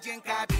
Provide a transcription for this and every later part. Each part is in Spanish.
adiancar.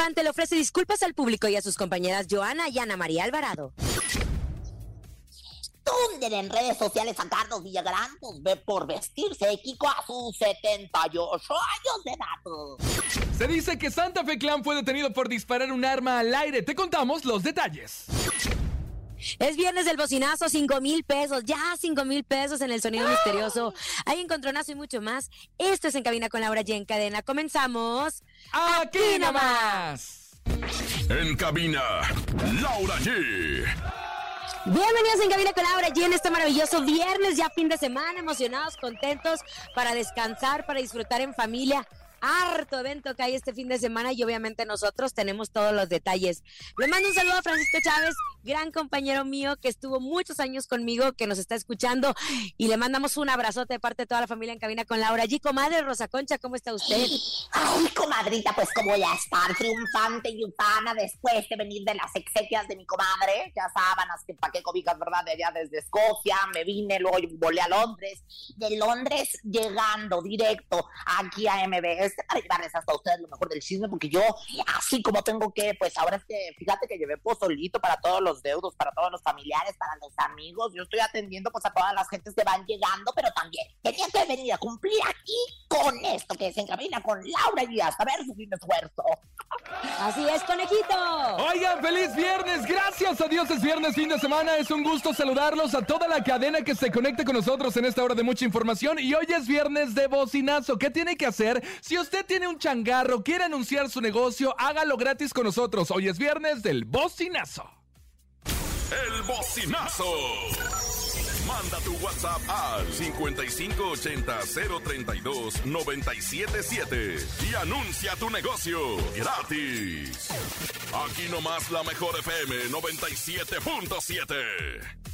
Infante le ofrece disculpas al público y a sus compañeras Joana y Ana María Alvarado. Tunden en redes sociales a Carlos Villagrán, pues ve por vestirse de Kiko a sus 78 años de edad. Se dice que Santa Fe Clan fue detenido por disparar un arma al aire. Te contamos los detalles. Es viernes del bocinazo, 5 mil pesos, ya 5 mil pesos en el sonido misterioso. Hay encontronazo y mucho más. Esto es En Cabina con Laura y en Cadena. Comenzamos. Aquí nomás. En cabina, Laura G. Bienvenidos en Cabina con Laura y en este maravilloso viernes, ya fin de semana, emocionados, contentos para descansar, para disfrutar en familia. Harto evento que hay este fin de semana y obviamente nosotros tenemos todos los detalles. Le mando un saludo a Francisco Chávez, gran compañero mío que estuvo muchos años conmigo, que nos está escuchando y le mandamos un abrazote de parte de toda la familia en cabina con Laura. Allí, comadre Rosa Concha, ¿cómo está usted? Ay, comadrita, pues como voy a estar triunfante y ufana después de venir de las exequias de mi comadre, ya sábanas que pa' qué cobijas, ¿verdad? De allá desde Escocia, me vine, luego volé a Londres, de Londres llegando directo aquí a MBS para llevarles hasta ustedes lo mejor del chisme, porque yo, así como tengo que, pues ahora es que, fíjate que llevé pozolito para todos los deudos, para todos los familiares, para los amigos, yo estoy atendiendo pues a todas las gentes que van llegando, pero también tenía que venir a cumplir aquí con esto que se encamina con Laura y hasta ver su fin de esfuerzo. Así es, conejito. Oigan, feliz viernes. Gracias a Dios es viernes, fin de semana. Es un gusto saludarlos a toda la cadena que se conecte con nosotros en esta hora de mucha información. Y hoy es viernes de bocinazo. ¿Qué tiene que hacer? Si usted tiene un changarro, quiere anunciar su negocio, hágalo gratis con nosotros. Hoy es viernes del bocinazo. El bocinazo. Manda tu WhatsApp al 5580-032-977 y anuncia tu negocio gratis. Aquí nomás la mejor FM 97.7.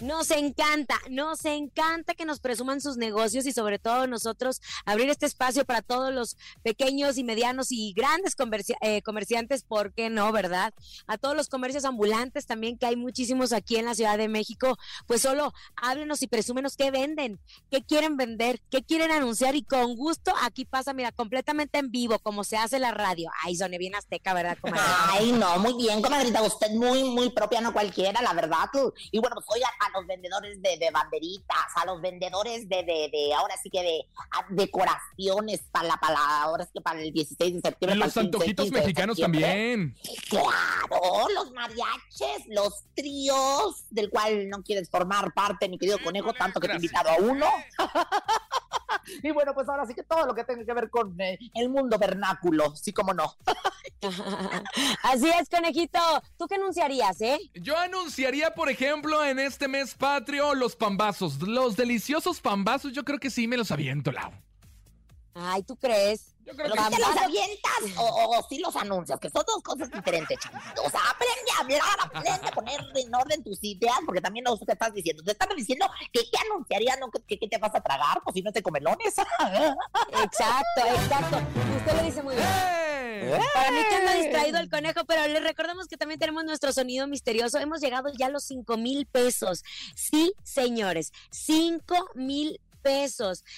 Nos encanta, nos encanta que nos presuman sus negocios y sobre todo nosotros abrir este espacio para todos los pequeños y medianos y grandes eh, comerciantes, ¿por qué no, verdad? A todos los comercios ambulantes también, que hay muchísimos aquí en la Ciudad de México, pues solo háblenos y presúmenos qué venden, qué quieren vender, qué quieren anunciar y con gusto aquí pasa, mira, completamente en vivo, como se hace la radio. Ay, soné bien azteca, ¿verdad, comadre? Ay, no, muy bien, comadrita, usted muy, muy propia, no cualquiera, la verdad. Y bueno, pues oigan, a los vendedores de, de banderitas, a los vendedores de, de, de ahora sí que de a- decoraciones para la, para la- ahora sí que para el 16 de septiembre. Los para el 15, antojitos 15 de mexicanos también. Claro, los mariaches, los tríos, del cual no quieres formar parte, mi querido conejo, tanto que te he invitado a uno. y bueno, pues ahora sí que todo lo que tenga que ver con eh, el mundo vernáculo, sí como no. Así es, conejito. ¿Tú qué anunciarías, eh? Yo anunciaría, por ejemplo, en este mes patrio, los pambazos. Los deliciosos pambazos, yo creo que sí me los aviento, Lau. Ay, ¿tú crees? Yo ¿Pero creo que te los avientas o, o, o sí los anuncias? Que son dos cosas diferentes, chavito. O sea, aprende a hablar, aprende a poner en orden tus ideas, porque también no sé qué estás diciendo. Te están diciendo que qué anunciarías, no que, que- que te vas a tragar, pues si no te comelones. Exacto, exacto. Usted lo dice muy bien. ¡Eh! Para mí que anda distraído el conejo, pero les recordamos que también tenemos nuestro sonido misterioso. Hemos llegado ya a los 5 mil pesos. Sí, señores, 5 mil pesos.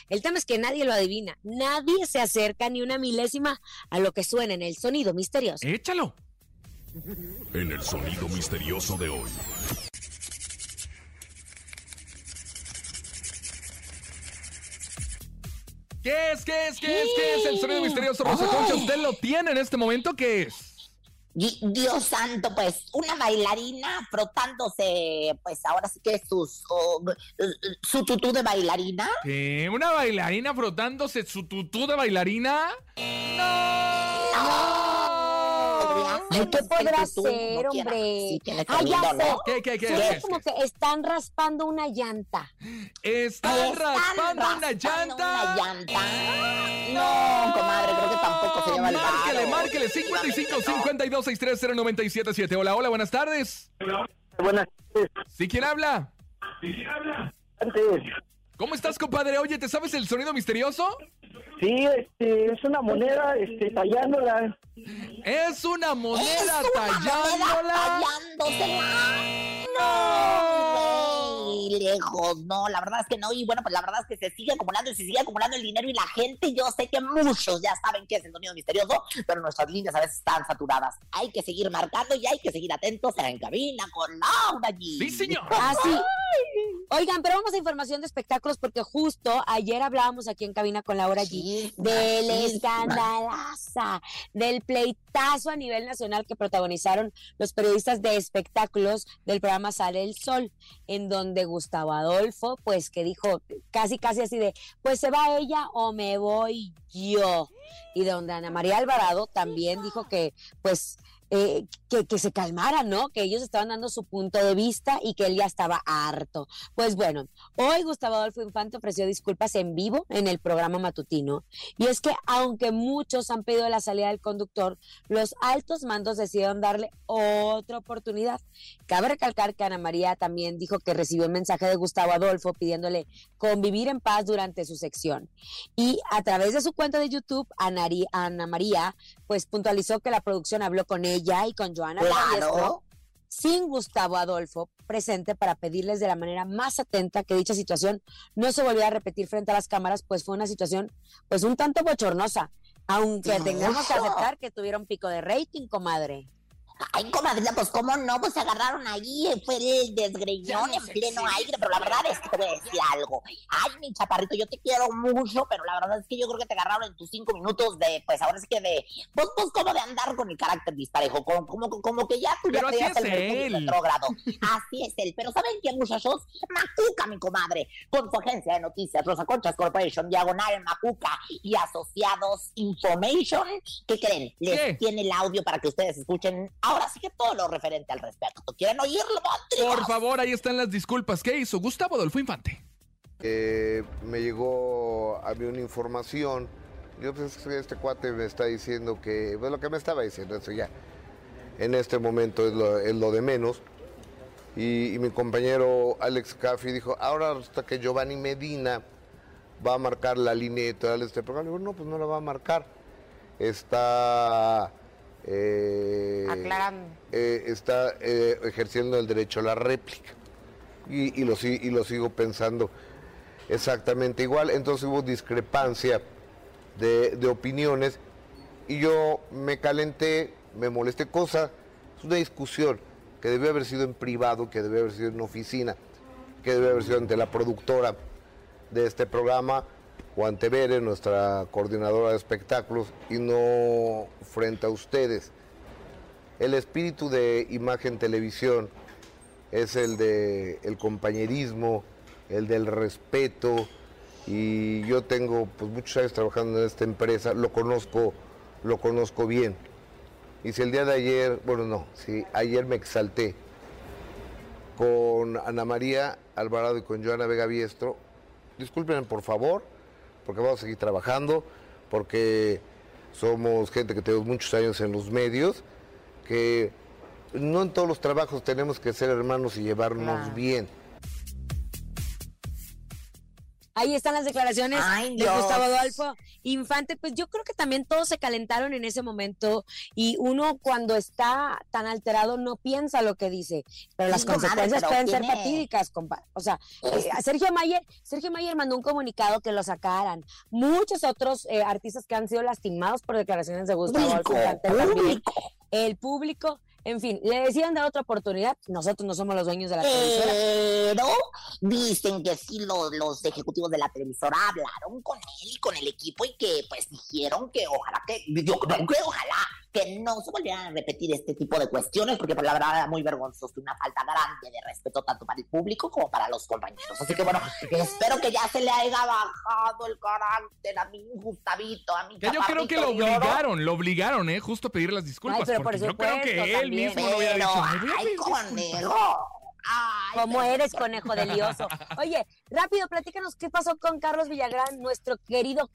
El tema es que nadie lo adivina. Nadie se acerca ni una milésima a lo que suena en el sonido misterioso. Échalo. En el sonido misterioso de hoy. ¿Qué es? ¿Qué es? ¿Qué es? ¿Qué es el sonido misterioso Rosa Concha? ¿Usted lo tiene en este momento? ¿Qué es? Di- Dios santo, pues, una bailarina frotándose, pues ahora sí que sus, oh, su tutú de bailarina. ¿Qué? ¿Una bailarina frotándose su tutú de bailarina? ¡No! Ay, ¿qué Es podrá ser, no hombre? Sí, tiene Ah, ya. ¿no? ¿Qué, qué, qué? Qué? como que están raspando una llanta. Están Están raspando una llanta. una llanta. No, comadre, creo que tampoco se lleva el Márquele, márquele. 55 52 630 977 Hola, hola, buenas tardes. Buenas tardes. ¿Sí quién habla? Antes, ¿Cómo estás, compadre? Oye, ¿te sabes el sonido misterioso? sí, este, es una moneda, este, tallándola. Es una moneda Es una moneda tallándola. tallándosela. No, muy lejos, no, la verdad es que no, y bueno, pues la verdad es que se sigue acumulando y se sigue acumulando el dinero y la gente, yo sé que muchos ya saben qué es el sonido misterioso, pero nuestras líneas a veces están saturadas. Hay que seguir marcando y hay que seguir atentos en cabina con Laura G. Sí, señor. Ah, sí. Oigan, pero vamos a información de espectáculos porque justo ayer hablábamos aquí en cabina con Laura G del escandalaza, del pleitazo a nivel nacional que protagonizaron los periodistas de espectáculos del programa Sale el Sol, en donde Gustavo Adolfo, pues que dijo casi, casi así de, pues se va ella o me voy yo. Y donde Ana María Alvarado también dijo que, pues, eh, que, que se calmaran, ¿no? Que ellos estaban dando su punto de vista y que él ya estaba harto. Pues bueno, hoy Gustavo Adolfo Infante ofreció disculpas en vivo en el programa matutino. Y es que aunque muchos han pedido la salida del conductor, los altos mandos decidieron darle otra oportunidad. Cabe recalcar que Ana María también dijo que recibió un mensaje de Gustavo Adolfo pidiéndole convivir en paz durante su sección. Y a través de su cuenta de YouTube, Ana, Ana María pues puntualizó que la producción habló con ella y con Joana Claro. sin Gustavo Adolfo presente para pedirles de la manera más atenta que dicha situación no se volviera a repetir frente a las cámaras, pues fue una situación pues un tanto bochornosa, aunque No. tengamos que aceptar que tuvieron pico de rating, comadre. Ay, comadrita, pues cómo no, pues se agarraron ahí, fue el desgreñón en pleno aire, pero la verdad es que te voy a decir algo. Ay, mi chaparrito, yo te quiero mucho, pero la verdad es que yo creo que te agarraron en tus cinco minutos de, pues ahora sí que de, pues, pues como de andar con el carácter disparejo, como, como, como que ya tú ya es el él. retrógrado. Así es él, pero ¿saben qué, muchachos? Macuca, mi comadre, con su agencia de noticias, Rosa Conchas Corporation, Diagonal, Macuca y Asociados Information, ¿qué creen? Les ¿Qué? tiene el audio para que ustedes escuchen ahora sí que todo lo referente al respecto. ¿Quieren oírlo? Por favor, ahí están las disculpas. ¿Qué hizo Gustavo Adolfo Infante? Eh, me llegó a mí una información. Yo pues es que este cuate me está diciendo que, pues lo que me estaba diciendo, eso ya en este momento es lo, es lo de menos. Y, y mi compañero Alex Caffi dijo, ahora hasta que Giovanni Medina va a marcar la línea editorial de este programa. Le digo, no, pues no la va a marcar. Está... eh, Aclarando. eh, está eh, ejerciendo el derecho a la réplica. Y, y lo, y lo sigo pensando exactamente igual. Entonces hubo discrepancia de, de opiniones y yo me calenté, me molesté, cosa, es una discusión que debió haber sido en privado, que debió haber sido en oficina, que debió haber sido ante la productora de este programa o ante Bere, nuestra coordinadora de espectáculos, y no frente a ustedes. El espíritu de imagen televisión es el de compañerismo, el del respeto y yo tengo pues muchos años trabajando en esta empresa, lo conozco, lo conozco bien. Y si el día de ayer, bueno no, si ayer me exalté con Ana María Alvarado y con Joana Vega Biestro, discúlpenme por favor, porque vamos a seguir trabajando, porque somos gente que tenemos muchos años en los medios, que no en todos los trabajos tenemos que ser hermanos y llevarnos Claro. bien. Ahí están las declaraciones Ay, de. Gustavo Adolfo Infante. Pues yo creo que también todos se calentaron en ese momento y uno cuando está tan alterado no piensa lo que dice, pero las Sí, consecuencias pero pueden ser fatídicas, compa. O sea, eh, Sergio Mayer, Sergio Mayer mandó un comunicado que lo sacaran. Muchos otros eh, artistas que han sido lastimados por declaraciones de Gustavo Adolfo Infante. El público, en fin, le decían dar otra oportunidad. Nosotros no somos los dueños de la televisora. Pero dicen que sí los, los ejecutivos de la televisora hablaron con él y con el equipo y que pues dijeron que ojalá que, yo creo que ojalá que no se volvieran a repetir este tipo de cuestiones porque por la verdad era muy vergonzoso y una falta grande de respeto tanto para el público como para los compañeros. Así que bueno, espero que ya se le haya bajado el carácter a mi Gustavito, a mi Que yo creo que lo obligaron, lo obligaron, ¿eh? Justo a pedir las disculpas. Ay, pero por porque yo creo que supuesto, él también. mismo no había Pero, dicho. "Me voy a ay, pedir disculpas". conejo. Ay, ¿Cómo pero- eres, conejo de lioso? Oye, rápido, platícanos qué pasó con Carlos Villagrán, nuestro querido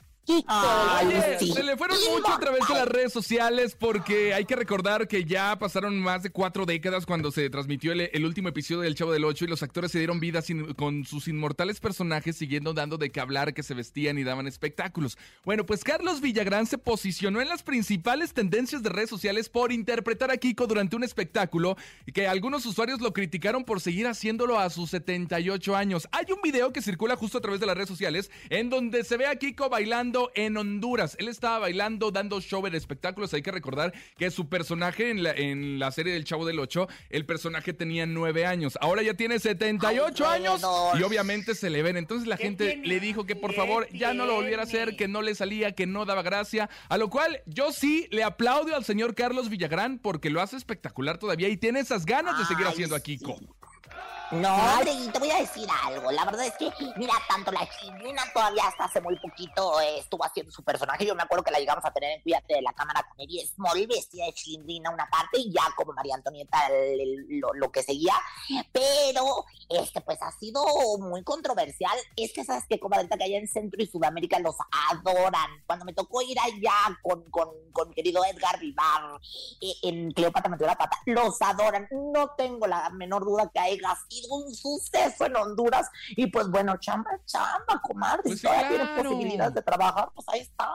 Ay, sí. se le fueron mucho a través de las redes sociales porque hay que recordar que ya pasaron más de cuatro décadas cuando se transmitió el, el último episodio del Chavo del Ocho y los actores se dieron vida sin- con sus inmortales personajes siguiendo dando de qué hablar, que se vestían y daban espectáculos. Bueno, pues Carlos Villagrán se posicionó en las principales tendencias de redes sociales por interpretar a Kiko durante un espectáculo y que algunos usuarios lo criticaron por seguir haciéndolo a sus 78 años. Hay un video que circula justo a través de las redes sociales en donde se ve a Kiko bailando en Honduras. Él estaba bailando, dando show en espectáculos. Hay que recordar que su personaje en la, en la serie del Chavo del Ocho, el personaje tenía 9 años. Ahora ya tiene 78 Ay, años y obviamente se le ven. Entonces la gente tiene? le dijo que por ¿Qué favor ya no lo volviera a hacer, que no le salía, que no daba gracia. A lo cual yo sí le aplaudo al señor Carlos Villagrán porque lo hace espectacular todavía y tiene esas ganas de seguir Ay, haciendo a sí. No, y te voy a decir algo. La verdad es que, mira, tanto la chilindrina todavía hasta hace muy poquito eh, estuvo haciendo su personaje. Yo me acuerdo que la llegamos a tener en Cuídate de la Cámara con Eri Small, vestida de chilindrina una parte y ya como María Antonieta el- el- lo, lo que seguía. Pero, este, pues ha sido muy controversial. Es que sabes que, comadre, que allá en Centro y Sudamérica los adoran. Cuando me tocó ir allá con, con, con querido Edgar Vivar eh, en Cleopatra metió la pata, los adoran. No tengo la menor duda que haya sido un suceso en Honduras. Y pues bueno, chamba, chamba, comadre. Pues si todavía tienes claro. posibilidades de trabajar, pues ahí está.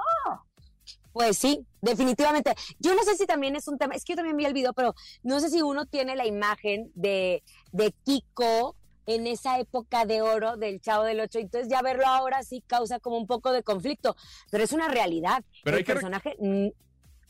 Pues sí, definitivamente. Yo no sé si también es un tema, es que yo también vi el video, pero no sé si uno tiene la imagen de, de Kiko en esa época de oro del Chavo del Ocho, entonces ya verlo ahora sí causa como un poco de conflicto, pero es una realidad. Pero el hay que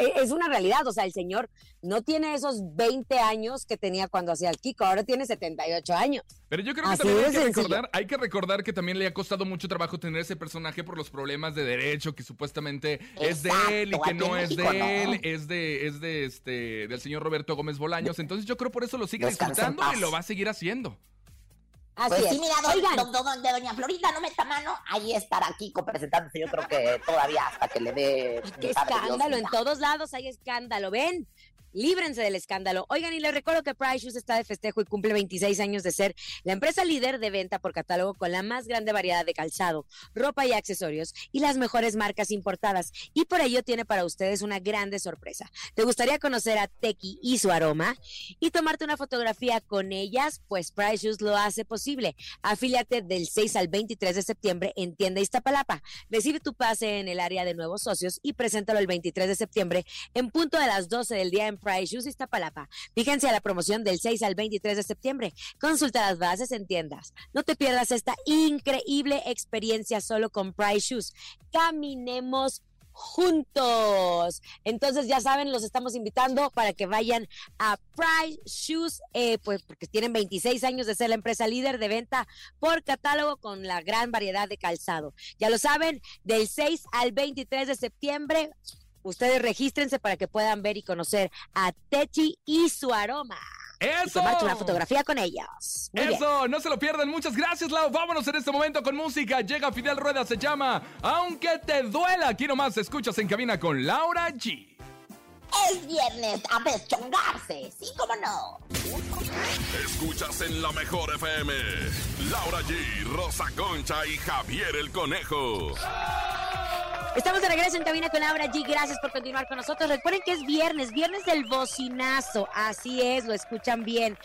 e- es una realidad, o sea, el señor no tiene esos 20 años que tenía cuando hacía el Kiko, ahora tiene 78 años. Pero yo creo que Así también hay que, recordar, hay que recordar que también le ha costado mucho trabajo tener ese personaje por los problemas de derecho que supuestamente es de él y que no es de él, es de, es de este del señor Roberto Gómez Bolaños. Entonces yo creo por eso lo sigue Descansa disfrutando y lo va a seguir haciendo. Así Pues es. sí, mira, don- Oigan, don- don- de doña Florinda no meta mano, ahí estará Kiko presentándose. Yo creo que todavía hasta que le dé. Qué padre Dios, escándalo, en todos lados hay escándalo, ven. Líbrense del escándalo. Oigan, y les recuerdo que Price Shoes está de festejo y cumple 26 años de ser la empresa líder de venta por catálogo con la más grande variedad de calzado, ropa y accesorios y las mejores marcas importadas. Y por ello tiene para ustedes una grande sorpresa. ¿Te gustaría conocer a Teki y su aroma y tomarte una fotografía con ellas? Pues Price Shoes lo hace posible. Afíliate del 6 al 23 de septiembre en Tienda Iztapalapa. Recibe tu pase en el área de nuevos socios y preséntalo el 23 de septiembre en punto de las 12 del día en Price Shoes Iztapalapa. Fíjense a la promoción del 6 al 23 de septiembre. Consulta las bases en tiendas. No te pierdas esta increíble experiencia solo con Price Shoes. Caminemos juntos. Entonces ya saben, los estamos invitando para que vayan a Price Shoes, eh, pues porque tienen 26 años de ser la empresa líder de venta por catálogo con la gran variedad de calzado. Ya lo saben, del 6 al 23 de septiembre. Ustedes regístrense para que puedan ver y conocer a Techi y su aroma. Y ¡Eso! tomarte una fotografía con ellos. Muy bien. Eso, no se lo pierdan. Muchas gracias, Lau. Vámonos en este momento con música. Llega Fidel Rueda, se llama Aunque te duela. Aquí nomás escuchas en cabina con Laura G. Es viernes a deschongarse, sí, cómo no. Escuchas en la mejor FM. Laura G, Rosa Concha y Javier el Conejo. Estamos de regreso en Cabina con Laura G. Gracias por continuar con nosotros. Recuerden que es viernes, viernes del bocinazo. Así es, lo escuchan bien.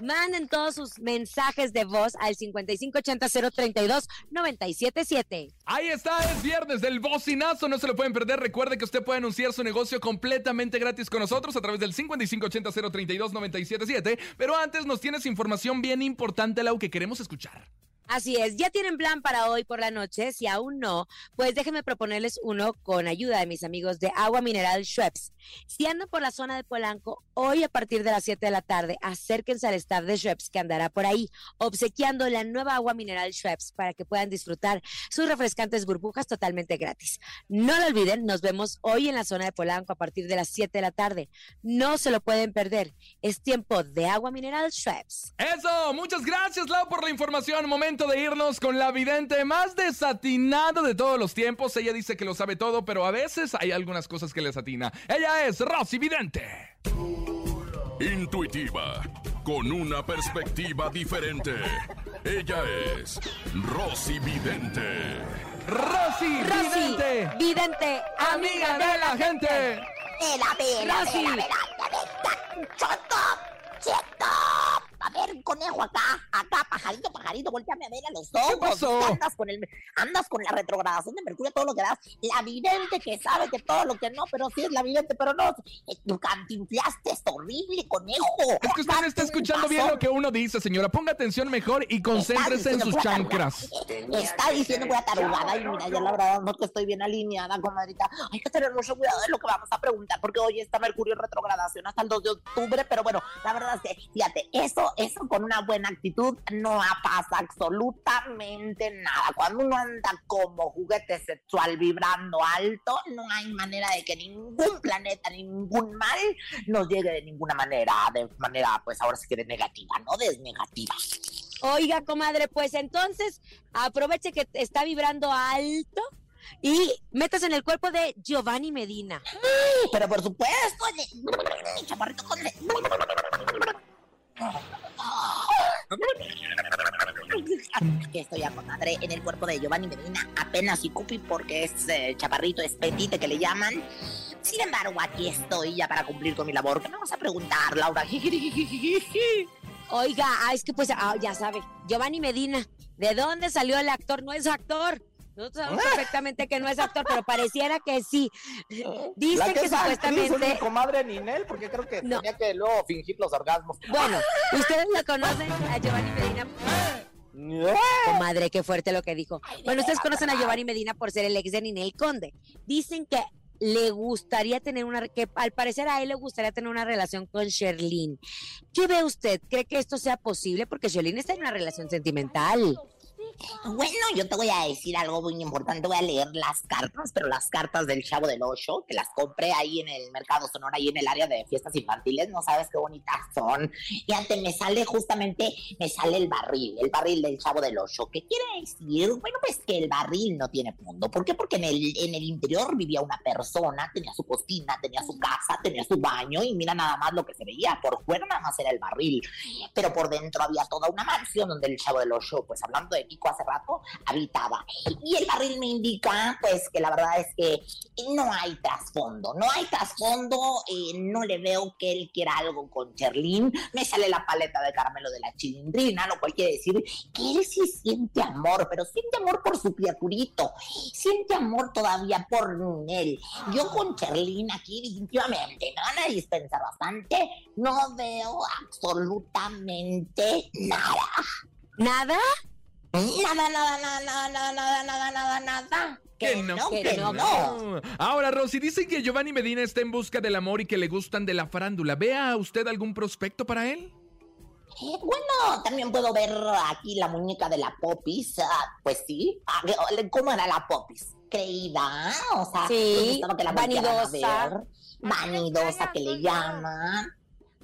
Manden todos sus mensajes de voz al 5580-032-977. Ahí está, es viernes del bocinazo, no se lo pueden perder. Recuerde que usted puede anunciar su negocio completamente gratis con nosotros a través del 5580-032-977. Pero antes nos tienes información bien importante, Lau, que queremos escuchar. Así es, ya tienen plan para hoy por la noche. Si aún no, pues déjenme proponerles uno con ayuda de mis amigos de Agua Mineral Schweppes. Si andan por la zona de Polanco, hoy a partir de las 7 de la tarde, acérquense al staff de Schweppes que andará por ahí, obsequiando la nueva agua mineral Schweppes para que puedan disfrutar sus refrescantes burbujas totalmente gratis. No lo olviden, nos vemos hoy en la zona de Polanco a partir de las 7 de la tarde. No se lo pueden perder. Es tiempo de agua mineral Schweppes. Eso, muchas gracias, Lau, por la información. Momento de irnos con la vidente más desatinada de todos los tiempos. Ella dice que lo sabe todo, pero a veces hay algunas cosas que les atina. Ella es Rosy Vidente. Intuitiva, con una perspectiva diferente. Ella es Rosy Vidente. Rosy, Rosy, Vidente, vidente, amiga de la gente. Vela, vela, Rosy. vela, vela, vela. ¡Choto! ¡Cheto! A ver, conejo, acá, acá, pajarito, pajarito, volteame a ver a los ojos. pasó? Andas con, el, andas con la retrogradación de Mercurio, todo lo que das. La vidente que sabe que todo lo que no, pero sí es la vidente, pero no. Eh, Tu cantinflaste es horrible, conejo. Es que usted no está escuchando bien lo que uno dice, señora. Ponga atención mejor y concéntrese en sus chancras. Está diciendo voy a tarugada y mira, yo la verdad no que estoy bien alineada, comadrita. Hay que tener mucho cuidado de lo que vamos a preguntar, porque hoy está Mercurio en retrogradación hasta el 2 de octubre, pero bueno, la verdad es que, fíjate, eso, eso con una buena actitud no pasa absolutamente nada. Cuando uno anda como juguete sexual vibrando alto, no hay manera de que ningún planeta, ningún mal nos llegue de ninguna manera, de manera, pues ahora sí que de negativa, no de negativa. Oiga, comadre, pues entonces aproveche que está vibrando alto y metas en el cuerpo de Giovanni Medina. Pero por supuesto. Aquí estoy ya, comadre, en el cuerpo de Giovanni Medina, apenas y cupi porque es eh, chaparrito, es petite que le llaman. Sin embargo, aquí estoy ya para cumplir con mi labor. ¿Qué me vas a preguntar, Laura? Oiga, ah, es que pues ah, ya sabe, Giovanni Medina, ¿de dónde salió el actor? No es actor. Nosotros sabemos perfectamente que no es actor, pero pareciera que sí. Dice que, supuestamente. comadre Ninel, porque creo que No. tenía que luego fingir los orgasmos. Bueno, ustedes la conocen a Giovanni Medina. Comadre, qué fuerte lo que dijo. Bueno, ustedes conocen a Giovanni Medina por ser el ex de Ninel Conde. Dicen que le gustaría tener una, que al parecer a él le gustaría tener una relación con Sherlyn. ¿Qué ve usted? ¿Cree que esto sea posible? Porque Sherlyn está en una relación sentimental. Bueno, yo te voy a decir algo muy importante. Voy a leer las cartas, pero las cartas del Chavo del Ocho, que las compré ahí en el Mercado Sonora, ahí en el área de fiestas infantiles. No sabes qué bonitas son. Antes me sale justamente, me sale el barril, el barril del Chavo del Ocho. ¿Qué quiere decir? Bueno, pues que el barril no tiene fondo. ¿Por qué? Porque en el, en el interior vivía una persona, tenía su cocina, tenía su casa, tenía su baño, y mira nada más lo que se veía. Por fuera nada más era el barril. Pero por dentro había toda una mansión donde el Chavo del Ocho, pues hablando de Hace rato, habitaba. Y el barril me indica, pues, que la verdad es que no hay trasfondo, no hay trasfondo, eh, no le veo que él quiera algo con Cherlin, me sale la paleta de caramelo de la chilindrina, lo cual quiere decir que él sí siente amor, pero siente amor por su criaturito, siente amor todavía por él. Yo con Cherlin aquí definitivamente me van a dispensar bastante, no veo absolutamente nada. ¿Nada? Nada, nada, nada, nada, nada, nada, nada, nada. Que, que no, que, no. no. Ahora, Rosy, dicen que Giovanni Medina está en busca del amor y que le gustan de la farándula. ¿Vea usted algún prospecto para él? Eh, bueno, también puedo ver aquí la muñeca de la Popis. Ah, pues sí. Ah, oh, ¿Cómo era la Popis? Creída, o sea, sí, que la vanidosa. Vanidosa, que le llaman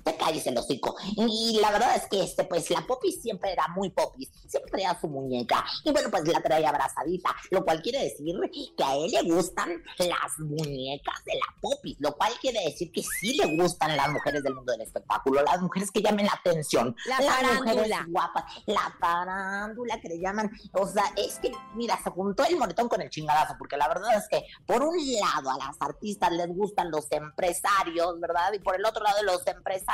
te calles el hocico. Y la verdad es que este, pues la popis siempre era muy popis, siempre traía su muñeca. Y bueno, pues la traía abrazadita, lo cual quiere decir que a él le gustan las muñecas de la popis, lo cual quiere decir que sí le gustan las mujeres del mundo del espectáculo, las mujeres que llamen la atención, La las mujeres guapas, la farándula que le llaman. O sea, es que, mira, se juntó el moretón con el chingadazo, porque la verdad es que por un lado a las artistas les gustan los empresarios, ¿verdad? Y por el otro lado los empresarios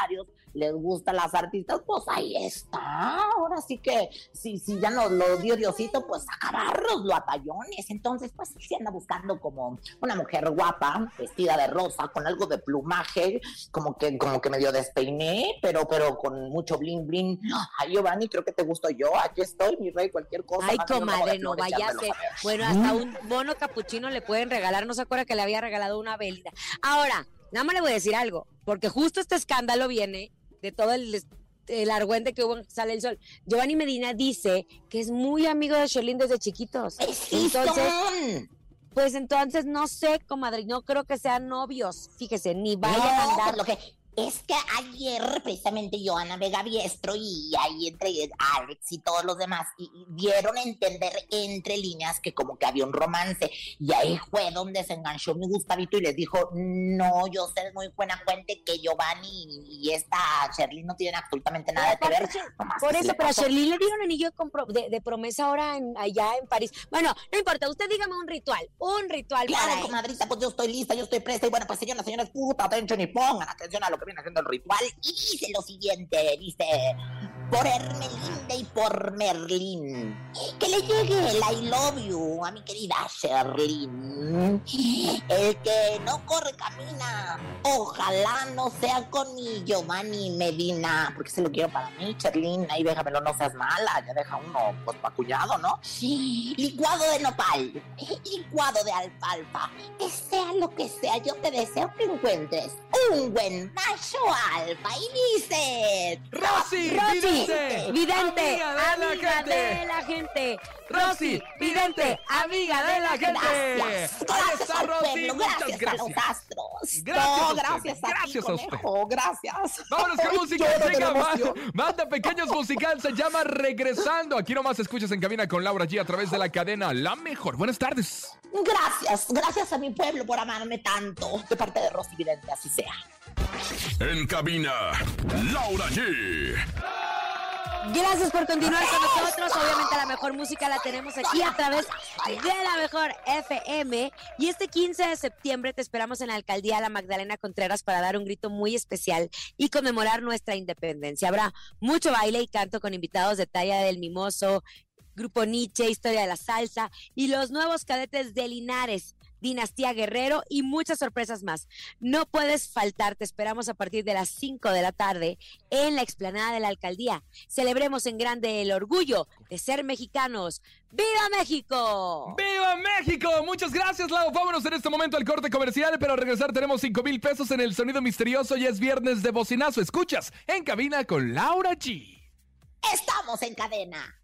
les gustan las artistas, pues ahí está. Ahora sí que, si, si ya nos lo dio Diosito, pues acabarlos los batallones. Entonces, pues sí se anda buscando como una mujer guapa, vestida de rosa, con algo de plumaje, como que, como que medio despeiné, pero, pero con mucho bling bling. Ay, Giovanni, creo que te gusto yo. Aquí estoy, mi rey, cualquier cosa. Ay, comadre, no lo sabes. Bueno, hasta un bono capuchino le pueden regalar. No se acuerda que le había regalado una velita. Ahora, nada más le voy a decir algo, porque justo este escándalo viene de todo el, el argüente que hubo en Sale el Sol. Giovanni Medina dice que es muy amigo de Sherlyn desde chiquitos. Pues Entonces, pues entonces no sé, comadre, no creo que sean novios. Fíjese, ni vayan a andar. lo que es que ayer precisamente Joana Vega Biestro y ahí entre Alex y todos los demás y- y dieron a entender entre líneas que como que había un romance y ahí fue donde se enganchó mi Gustavito y les dijo no, yo sé muy buena fuente que Giovanni y esta Sherly no tienen absolutamente nada que ver. Por eso, pero a pasó. Sherlyn le dieron anillo de, promesa ahora en- allá en París. Bueno, no importa, usted dígame un ritual, un ritual para Claro, él. comadrita, pues yo estoy lista, yo estoy presta. Y bueno, pues señoras, señores, puta atención y pongan atención a lo que viene haciendo el ritual. Y dice lo siguiente, dice, por Hermelinda y por Merlín, que le llegue el I love you a mi querida Sherlyn. El que no corre camina, ojalá no sea con mi Giovanni Medina, porque se lo quiero para mí, Sherlyn. Ahí déjamelo, no seas mala, ya deja uno, pues, pa' cuñado, ¿no? Licuado de nopal, licuado de alfalfa, que sea lo que sea, yo te deseo que encuentres un buen macho alfa. Y dice, Rosy, Rosy, vidente, vidente, amiga de la amiga gente. de la gente. Rosy, vidente, amiga de la gente. Gracias, gracias está Rosy, pueblo, muchas gracias, a gracias. los astros. Gracias a no, gracias a gracias ti, a usted. conejo, gracias. Vámonos con música, de la ma- emoción. manda pequeños musical, se llama Regresando. Aquí nomás escuchas en cabina con Laura G a través de la cadena La Mejor. Buenas tardes. Gracias, gracias a mi pueblo por amarme tanto. De parte de Rosy Vidente, así sea. En cabina, Laura G. Gracias por continuar con nosotros. Obviamente la mejor música la tenemos aquí a través de la mejor FM. Y este 15 de septiembre te esperamos en la alcaldía La Magdalena Contreras para dar un grito muy especial y conmemorar nuestra independencia. Habrá mucho baile y canto con invitados de talla del Mimoso, Grupo Nietzsche, Historia de la Salsa y los nuevos cadetes de Linares. Dinastía Guerrero y muchas sorpresas más. No puedes faltar, te esperamos a partir de las 5 de la tarde en la explanada de la alcaldía. Celebremos en grande el orgullo de ser mexicanos. ¡Viva México! ¡Viva México! Muchas gracias, Lau. Vámonos en este momento al corte comercial, pero al regresar tenemos 5 mil pesos en el sonido misterioso y es viernes de bocinazo. Escuchas en cabina con Laura G. Estamos en cadena.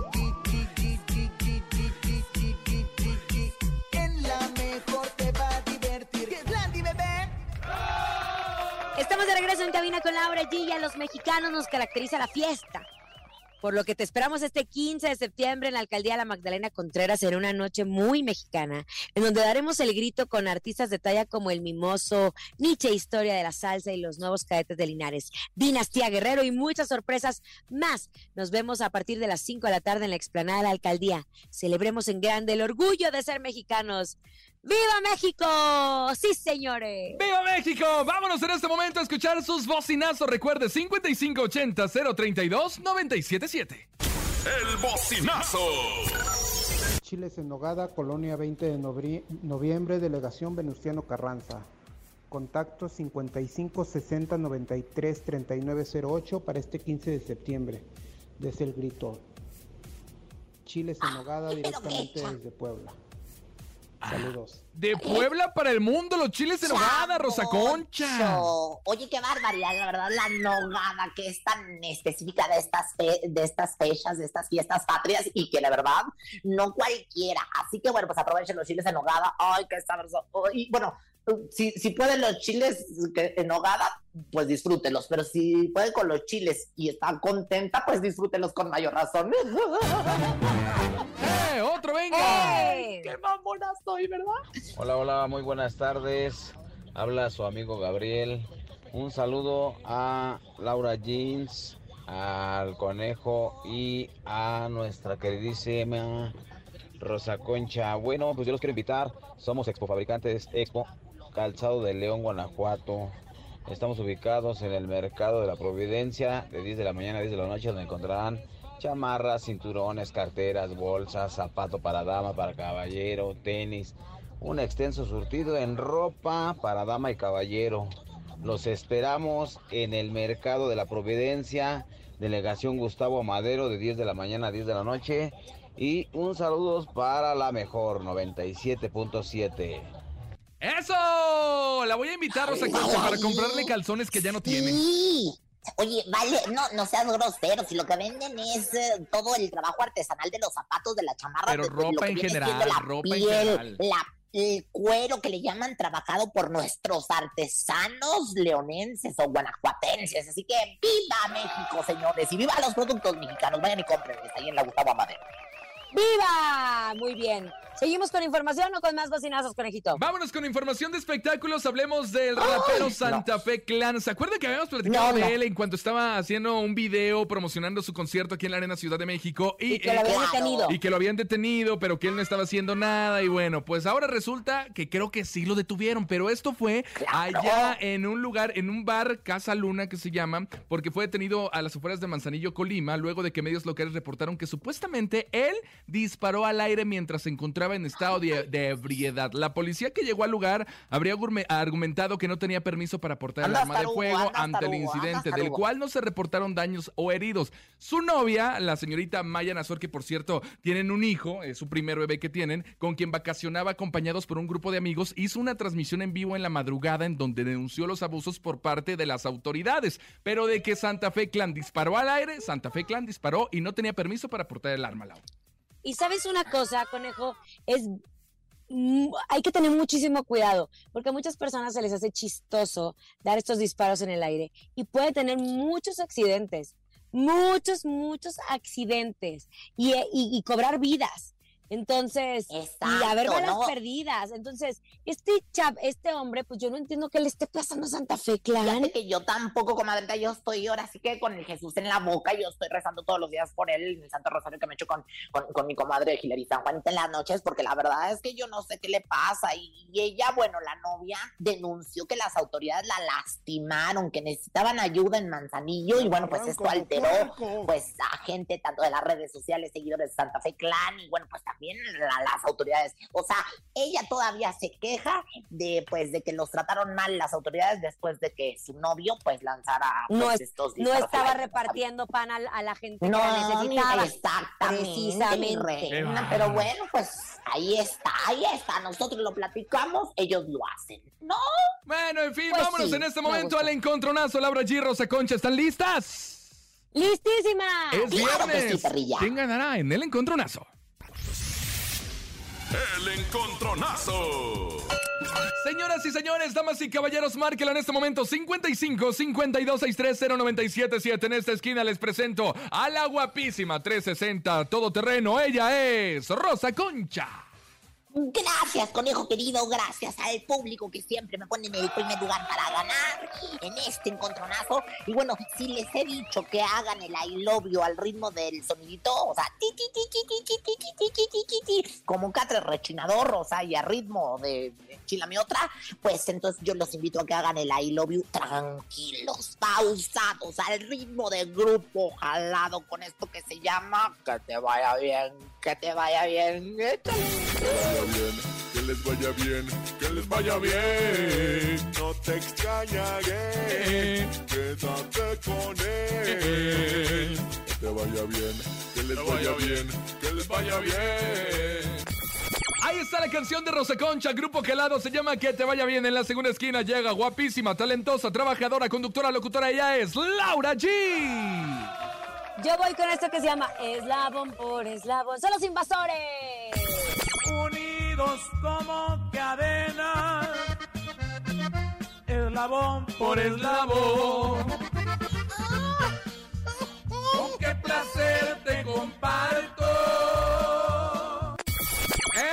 Estamos de regreso en cabina con Laura G y a los mexicanos nos caracteriza la fiesta. Por lo que te esperamos este 15 de septiembre en la alcaldía La Magdalena Contreras será una noche muy mexicana, en donde daremos el grito con artistas de talla como El Mimoso, Nietzsche, Historia de la Salsa y los nuevos cadetes de Linares, Dinastía Guerrero y muchas sorpresas más. Nos vemos a partir de las 5 de la tarde en la explanada de la alcaldía. Celebremos en grande el orgullo de ser mexicanos. ¡Viva México! ¡Sí, señores! ¡Viva México! Vámonos en este momento a escuchar sus bocinazos. Recuerde 5580-032-977. El bocinazo. Chiles en Nogada, Colonia 20 de noviembre, Delegación Venustiano Carranza. Contacto 55 60 93 39 08 para este 15 de septiembre, desde el Grito. Chiles en Nogada, directamente desde Puebla. Saludos. De Puebla para el mundo, los chiles en nogada, Rosa Concha. Oye, qué barbaridad, la verdad, la nogada que es tan específica de estas, fe- de estas fechas, de estas fiestas patrias y que la verdad no cualquiera. Así que bueno, pues aprovechen los chiles en nogada. Ay, qué sabroso. Y bueno, si, si pueden los chiles en nogada, pues disfrútenlos. Pero si pueden con los chiles y están contenta, pues disfrútenlos con mayor razón. ¡Eh, otro, venga! ¡Eh! ¡Qué mamona soy, verdad! Hola, hola, muy buenas tardes. Habla su amigo Gabriel. Un saludo a Laura Jeans, al conejo y a nuestra queridísima Rosa Concha. Bueno, pues yo los quiero invitar. Somos Expo Fabricantes Expo, Calzado de León, Guanajuato. Estamos ubicados en el mercado de la Providencia de 10 de la mañana a 10 de la noche, donde encontrarán chamarras, cinturones, carteras, bolsas, zapato para dama, para caballero, tenis, un extenso surtido en ropa para dama y caballero. Los esperamos en el mercado de la Providencia, delegación Gustavo Madero de 10 de la mañana a 10 de la noche. Y un saludo para la mejor 97.7. ¡Eso! La voy a invitar, Rosa para comprarle calzones que ya no tiene. Sí. Oye, vale, no, no seas grosero. Si lo que venden es eh, todo el trabajo artesanal de los zapatos, de la chamarra, Pero de- ropa en general, la ropa en piel, general. la- el cuero que le llaman trabajado por nuestros artesanos leonenses o guanajuatenses. Así que viva México, señores, y viva los productos mexicanos. Vayan y comprenles ahí en la Gustavo Amadero. ¡Viva! Muy bien. ¿Seguimos con información o con más bocinazos, conejito? Vámonos con información de espectáculos. Hablemos del rapero Santa Fe Clan. ¿Se acuerda que habíamos platicado No, no. de él en cuanto estaba haciendo un video promocionando su concierto aquí en la Arena Ciudad de México? Y que lo habían Claro. detenido. y que lo habían detenido, pero que él no estaba haciendo nada. Y bueno, pues ahora resulta que creo que sí lo detuvieron, pero esto fue Claro. allá en un lugar, en un bar Casa Luna que se llama, porque fue detenido a las afueras de Manzanillo, Colima, luego de que medios locales reportaron que supuestamente él disparó al aire mientras se encontraba en estado de, de ebriedad. La policía que llegó al lugar habría argume- argumentado que no tenía permiso para portar el arma de fuego ante el incidente, del cual no se reportaron daños o heridos. Su novia, la señorita Maya Nazor, que por cierto tienen un hijo, es su primer bebé que tienen, con quien vacacionaba acompañados por un grupo de amigos, hizo una transmisión en vivo en la madrugada en donde denunció los abusos por parte de las autoridades. Pero de que Santa Fe Clan disparó al aire, Santa Fe Clan disparó y no tenía permiso para portar el arma. Lau. Y sabes una cosa, conejo, es hay que tener muchísimo cuidado, porque a muchas personas se les hace chistoso dar estos disparos en el aire y puede tener muchos accidentes, muchos, muchos accidentes y- y cobrar vidas. Entonces, y haber Exacto, balas ¿no? perdidas. Entonces, este chap, este hombre, pues yo no entiendo qué le esté pasando a Santa Fe Clan. Fíjate que yo tampoco, comadre, yo estoy ahora sí que con el Jesús en la boca, yo estoy rezando todos los días por él, en el Santo Rosario que me echo con, con, con mi comadre Hilary San Juanita en las noches, porque la verdad es que yo no sé qué le pasa. Y, y ella, bueno, la novia denunció que las autoridades la lastimaron, que necesitaban ayuda en Manzanillo, y bueno, pues esto alteró pues a gente tanto de las redes sociales, seguidores de Santa Fe Clan, y bueno, pues también la- las autoridades. O sea, ella todavía se queja de pues de que los trataron mal las autoridades después de que su novio pues lanzara pues, no, es- estos no estaba repartiendo pan a, a la gente No, que la necesitaba. exactamente, Precisamente. reina, pero bueno, pues ahí está, ahí está. Nosotros lo platicamos, ellos lo hacen. No, Bueno, en fin, Pues vámonos sí, en este me momento al encontronazo. Laura G. Rosa Concha, ¿están listas? ¡Listísima! Es Claro que sí, viernes. perrilla. ¿Quién ganará en el encontronazo? El encontronazo. Señoras y señores, damas y caballeros, márquela en este momento 55 52 630 977. En esta esquina les presento a la guapísima 360 todoterreno. Ella es Rosa Concha. Gracias, conejo querido, gracias al público que siempre me pone en el primer lugar para ganar en este encontronazo. Y bueno, si les he dicho que hagan el I love you al ritmo del sonidito, o sea, ti, ti, ti, ti, ti, ti, ti, ti, ti, ti, ti, como un catre rechinador, o sea, y a ritmo de de chilame otra, pues entonces yo los invito a que hagan el I love you tranquilos, pausados, al ritmo de grupo jalado con esto que se llama Que te vaya bien, que te vaya bien. Que les vaya bien, que les vaya bien. No te extrañaré, quédate con él. Que te vaya bien, que les vaya bien, que les vaya bien. Ahí está la canción de Rosa Concha, Grupo Gelado, se llama Que te vaya bien. En la segunda esquina llega guapísima, talentosa, trabajadora, conductora, locutora, ella es Laura G. Yo voy con esto que se llama Eslabón por Eslabón. ¡Son los invasores! Unidos como cadena, eslabón por eslabón. Con qué placer te comparto.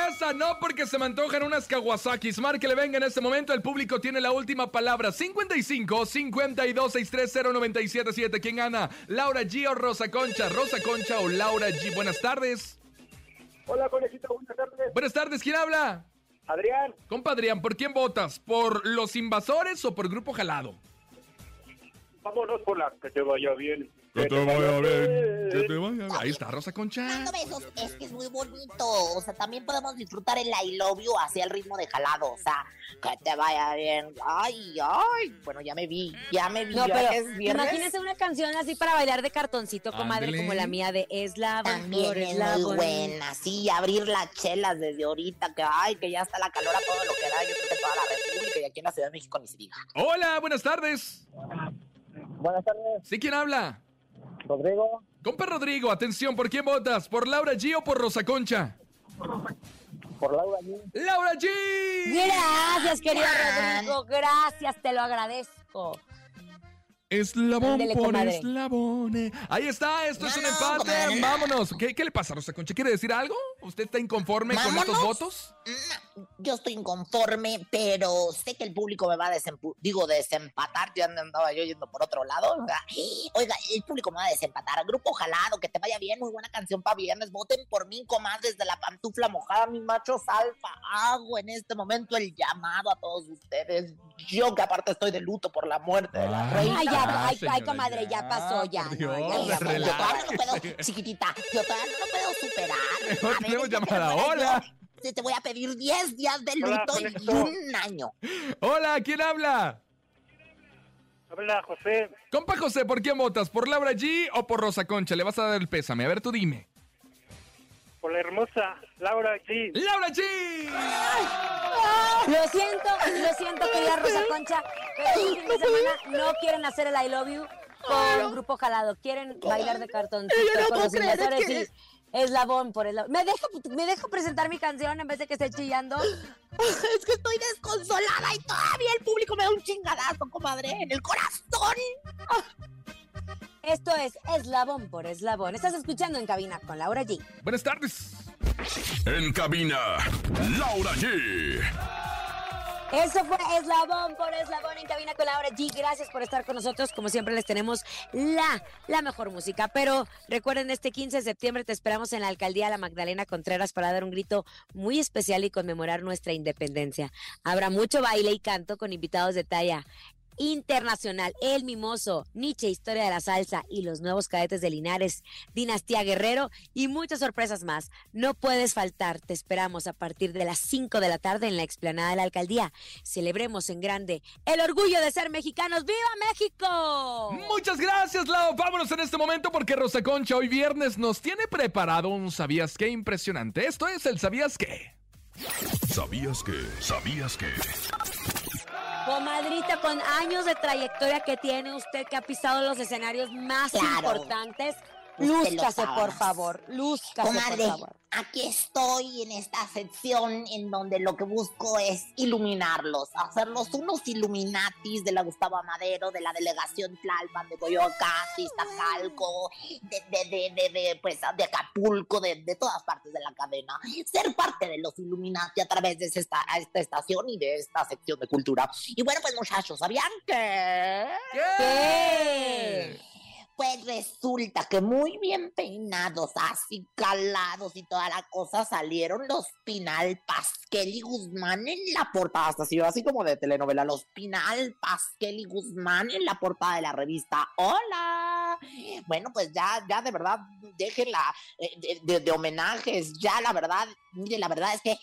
Esa no porque se me antojan unas Kawasakis. Márquele venga en este momento. El público tiene la última palabra. 55 52 630 977. ¿Quién gana? ¿Laura G o Rosa Concha? ¿Rosa Concha o Laura G? Buenas tardes. Hola, conejito, buenas tardes. Buenas tardes. ¿Quién habla? Adrián, Compa Adrián, ¿por quién votas? ¿Por los invasores o por Grupo Jalado? vámonos por la que te vaya bien. Que te vaya bien. Que te vaya bien. Ahí está Rosa Concha. Dando besos es que es muy bonito. O sea, también podemos disfrutar el I love you hacia el ritmo de jalado. O sea, que te vaya bien. Ay, ay. Bueno, ya me vi. Ya me vi. No, pero imagínese una canción así para bailar de cartoncito, comadre, Ándele. como la mía de Eslabón También es muy buena, sí, abrir las chelas desde ahorita, que ay, que ya está la calor a todo lo que da, yo creo que toda la República y aquí en la Ciudad de México ni se diga. Hola, buenas tardes. Buenas tardes, ¿Sí quién habla? Rodrigo. Compa Rodrigo, atención, ¿por quién votas? ¿Por Laura G o por Rosa Concha? Por Laura G. ¡Laura G! Gracias, querido Rodrigo. Gracias, te lo agradezco. Eslabón Ándele, por comadre. eslabón. eh. Ahí está, esto es un empate. Vámonos. ¿Qué, qué le pasa, Rosa Concha? ¿Quiere decir algo? ¿Usted está inconforme con estos Vámonos. votos? Yo estoy inconforme, pero sé que el público me va a desempu- digo, desempatar. Ya andaba yo yendo por otro lado. Oiga, el público me va a desempatar. Grupo Jalado, que te vaya bien. Muy buena canción para viernes. Voten por mí, comadres de la pantufla mojada, mis machos alfa. Hago en este momento el llamado a todos ustedes. Yo, que aparte estoy de luto por la muerte de la reina. Ay, ya, ay, señora, ay, comadre, ya, ya, pasó, ya. no, ya, ya, yo todavía no puedo, chiquitita, yo todavía no lo puedo superar. Tenemos que llamada. Hola. yo Te, te voy a pedir 10 días de Hola, luto y un año. Hola, ¿quién habla? Habla José. Compa José, ¿por quién votas? ¿Por Laura G o por Rosa Concha? Le vas a dar el pésame. A ver, tú dime. Por la hermosa Laura G. ¡Laura G! Lo siento, lo siento, querida Rosa Concha, pero este fin de semana no quieren hacer el I Love You con Grupo Jalado. Quieren bailar de cartoncito con los invasores y eslabón por eslabón. ¿Me deja, ¿Me deja presentar mi canción en vez de que esté chillando? Es que estoy desconsolada y todavía el público me da un chingadazo, comadre, en el corazón. Esto es Eslabón por Eslabón. Estás escuchando en cabina con Laura G. Buenas tardes. En cabina, Laura G. Eso fue Eslabón por Eslabón en cabina con Laura G. Gracias por estar con nosotros. Como siempre les tenemos la, la mejor música. Pero recuerden, este 15 de septiembre te esperamos en la Alcaldía La Magdalena Contreras para dar un grito muy especial y conmemorar nuestra independencia. Habrá mucho baile y canto con invitados de talla internacional, El Mimoso, Nietzsche, Historia de la Salsa y los nuevos cadetes de Linares, Dinastía Guerrero y muchas sorpresas más. No puedes faltar, te esperamos a partir de las 5 de la tarde en la explanada de la alcaldía. Celebremos en grande el orgullo de ser mexicanos. ¡Viva México! Muchas gracias, Lau. Vámonos en este momento porque Rosa Concha hoy viernes nos tiene preparado un ¿Sabías qué? impresionante. Esto es el ¿Sabías qué? ¿Sabías que? ¿Sabías que? Comadrita, con años de trayectoria que tiene usted, que ha pisado los escenarios más Claro. importantes, Lo lúzcase, por favor. Lúzcase, por Comadre, favor. aquí estoy en esta sección en donde lo que busco es iluminarlos, hacerlos unos Illuminatis de la Gustavo Amadero, de la delegación Tlalpan, de Coyoacán, de Iztacalco, de, de, de, de, de, pues, de Acapulco, de, de todas partes de la cadena. Ser parte de los Illuminati a través de esta, esta estación y de esta sección de cultura. Y bueno, pues muchachos, ¿sabían que...? ¿Qué? Pues resulta que muy bien peinados, así calados y toda la cosa, salieron los Pinal Pasquel y Guzmán en la portada, hasta así, así como de telenovela, los Pinal Pasquel y Guzmán en la portada de la revista. Hola. Bueno, pues ya, ya de verdad, déjenla eh, de, de- homenajes, ya la verdad, mire, la verdad es que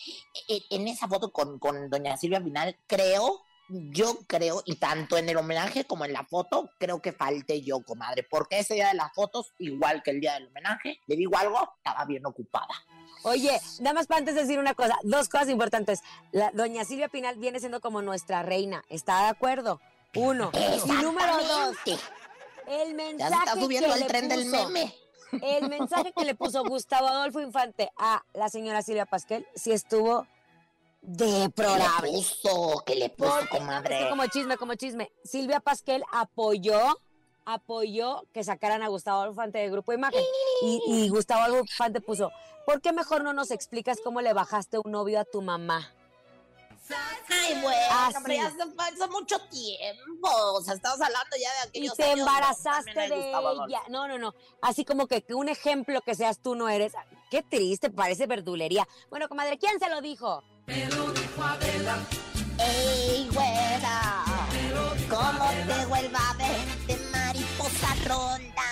en, en esa foto con, con doña Silvia Pinal, creo yo creo, y tanto en el homenaje como en la foto, creo que falté yo, comadre, porque ese día de las fotos, igual que el día del homenaje, le digo algo, estaba bien ocupada. Oye, nada más para antes de decir una cosa, dos cosas importantes. La, doña Silvia Pinal viene siendo como nuestra reina. ¿Está de acuerdo? Uno. Y número dos. El mensaje. Ya se está subiendo que le tren del meme. El mensaje que le puso Gustavo Adolfo Infante a la señora Silvia Pasquel sí estuvo ¿Qué deplorable. le puso? ¿Qué le puso, Porque- comadre? es que como chisme, como chisme. Silvia Pasquel apoyó, apoyó que sacaran a Gustavo Adolfo Infante del grupo Imagen. Y, y Gustavo Adolfo Infante puso, ¿por qué mejor no nos explicas cómo le bajaste un novio a tu mamá? Ay, sí. hace, hace mucho tiempo. O sea, estamos hablando ya de Y aquellos te años donde embarazaste de ella. No, no, no. Así como que, que un ejemplo que seas tú no eres. Qué triste, parece verdulería. Bueno, comadre, ¿quién se lo dijo? Ey, güera, ¿cómo te vuelva a ver de mariposa rondando?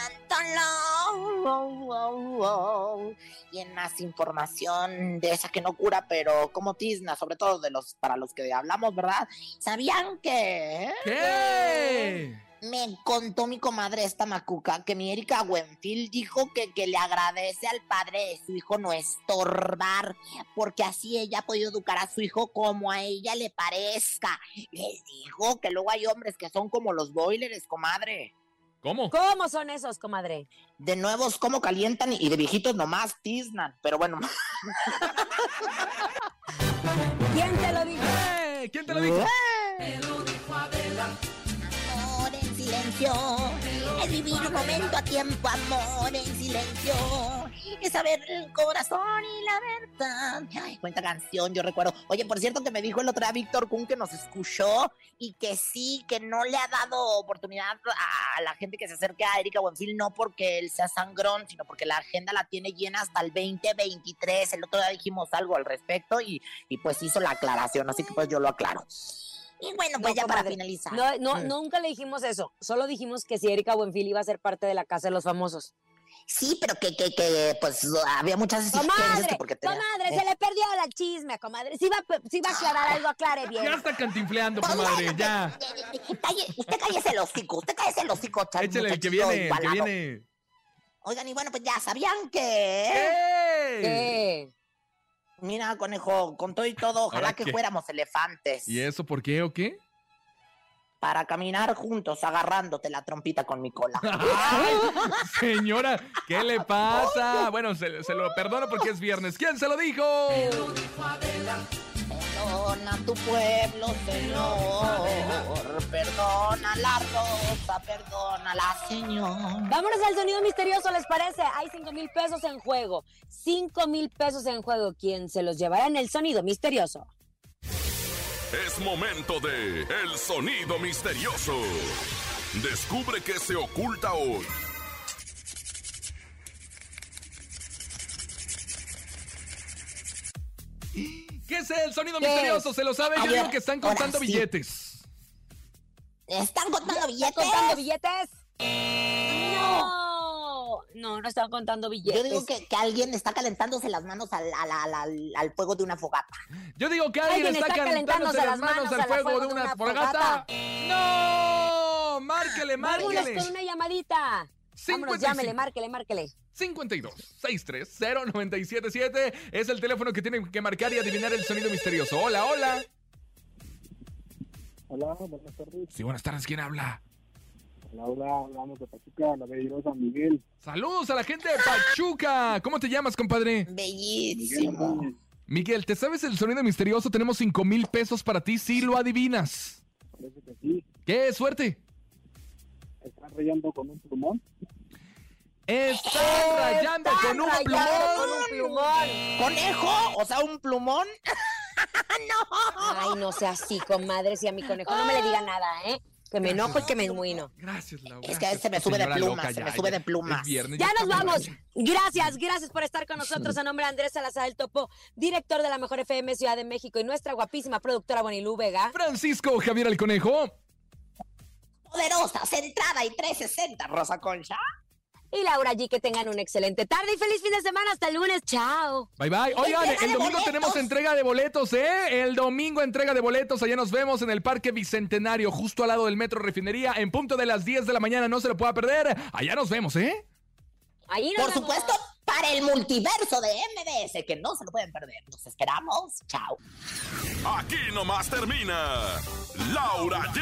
Y en más información de esa que no cura, pero como tizna, sobre todo de los para los que hablamos, ¿verdad? ¿Sabían que ¿Qué? Me contó mi comadre esta macuca que mi Erika Wenfield dijo que, que le agradece al padre de su hijo no estorbar, porque así ella ha podido educar a su hijo como a ella le parezca. Les digo que luego hay hombres que son como los boilers, comadre. ¿Cómo? ¿Cómo son esos, comadre? De nuevos, como calientan y de viejitos nomás tiznan. Pero bueno, ¿Quién te lo dijo? ¡Eh! ¿Quién te lo dijo? amor en silencio. Es vivir un momento a tiempo, amor en silencio. Es saber el corazón y la verdad. Ay, cuenta canción, yo recuerdo. Oye, por cierto, que me dijo el otro día Víctor Kun que nos escuchó y que sí, que no le ha dado oportunidad a la gente que se acerque a Erika Buenfil, no porque él sea sangrón, sino porque la agenda la tiene llena hasta el 2023. El otro día dijimos algo al respecto y, y pues hizo la aclaración, así que pues yo lo aclaro. Y bueno, pues No, ya para finalizar. No, no, nunca le dijimos eso. Solo dijimos que si Erika Buenfil iba a ser parte de la casa de los famosos. Sí, pero que, que, que pues había muchas exigencias Comadre, que porque tenía- comadre, ¿eh? se le perdió la chisme, comadre. Si va, si va a aclarar algo, aclare bien. Ya está cantinfleando, comadre, bueno, ya. pues, calle- usted cállese el hocico, usted cállese el hocico, chal- Échale el que viene, el que viene. Oigan, y bueno, pues ya sabían que... ¡Ey! ¿Qué? Mira, conejo, con todo y todo, ojalá ¿Ahora que qué? fuéramos elefantes. ¿Y eso por qué o qué? Para caminar juntos, agarrándote la trompita con mi cola. ¡Ay! Señora, ¿qué le pasa? Bueno, se, se lo perdono porque es viernes. ¿Quién se lo dijo? Perdona tu pueblo, Señor. Perdona la rosa, perdona la Señor. Vámonos al sonido misterioso, ¿les parece? Hay cinco mil pesos en juego. Cinco mil pesos en juego. ¿Quién se los llevará en el sonido misterioso? Es momento de El Sonido Misterioso. Descubre qué se oculta hoy. ¿Qué es el sonido ¿Qué misterioso? ¿Se lo sabe? Yo digo que están ahora contando sí. billetes. ¿Están contando billetes? ¿Contando billetes? No. No, no están contando billetes. Yo digo que, que alguien está calentándose las manos al, al- al- al- al fuego de una fogata. Yo digo que alguien, Alguien está, está calentándose las manos al fuego de una fogata. ¡No! ¡Márquele, Vámonos márquele! con una llamadita. Vámonos, 55. llámele, márquele, márquele. 52 630 977 es el teléfono que tienen que marcar y adivinar el sonido misterioso. Hola, hola. Hola, buenas tardes. Sí, buenas tardes. ¿Quién habla? Hola, hola, hablamos de Pachuca, la Bellirosa San Miguel. Saludos a la gente de Pachuca. ¿Cómo te llamas, compadre? Miguel Bellísimo. Miguel, ¿te sabes el sonido misterioso? Tenemos 5 mil pesos para ti si lo adivinas. Parece que sí. ¡Qué suerte! Está rayando con un plumón. Están rayando Están con un plumón. con un plumón. ¿Conejo? O sea, un plumón. Ay, no sea así, comadre. Si a mi conejo no me le diga nada, ¿eh? Que me enojo y que me enguino. Gracias, Laura. Es que a él se me sube de Señora plumas, loca, se ya, me sube ya. de plumas. Es viernes, Ya nos está vamos. Gracias, gracias por estar con nosotros. A nombre de Andrés Salazar el Topo, director de la Mejor FM Ciudad de México y nuestra guapísima productora Bonilú Vega. Francisco Javier el Conejo. Poderosa, centrada y 360, Rosa Concha. Y Laura G. Que tengan una excelente tarde y feliz fin de semana. Hasta el lunes. Chao. Bye bye. Oigan, el domingo boletos. tenemos entrega de boletos, ¿eh? El domingo entrega de boletos. Allá nos vemos en el Parque Bicentenario, justo al lado del Metro Refinería, en punto de las 10 de la mañana. No se lo pueda perder. Allá nos vemos, ¿eh? Ahí nos Por vemos. supuesto, para el multiverso de MBS, que no se lo pueden perder. Nos esperamos. Chao. Aquí nomás termina Laura G,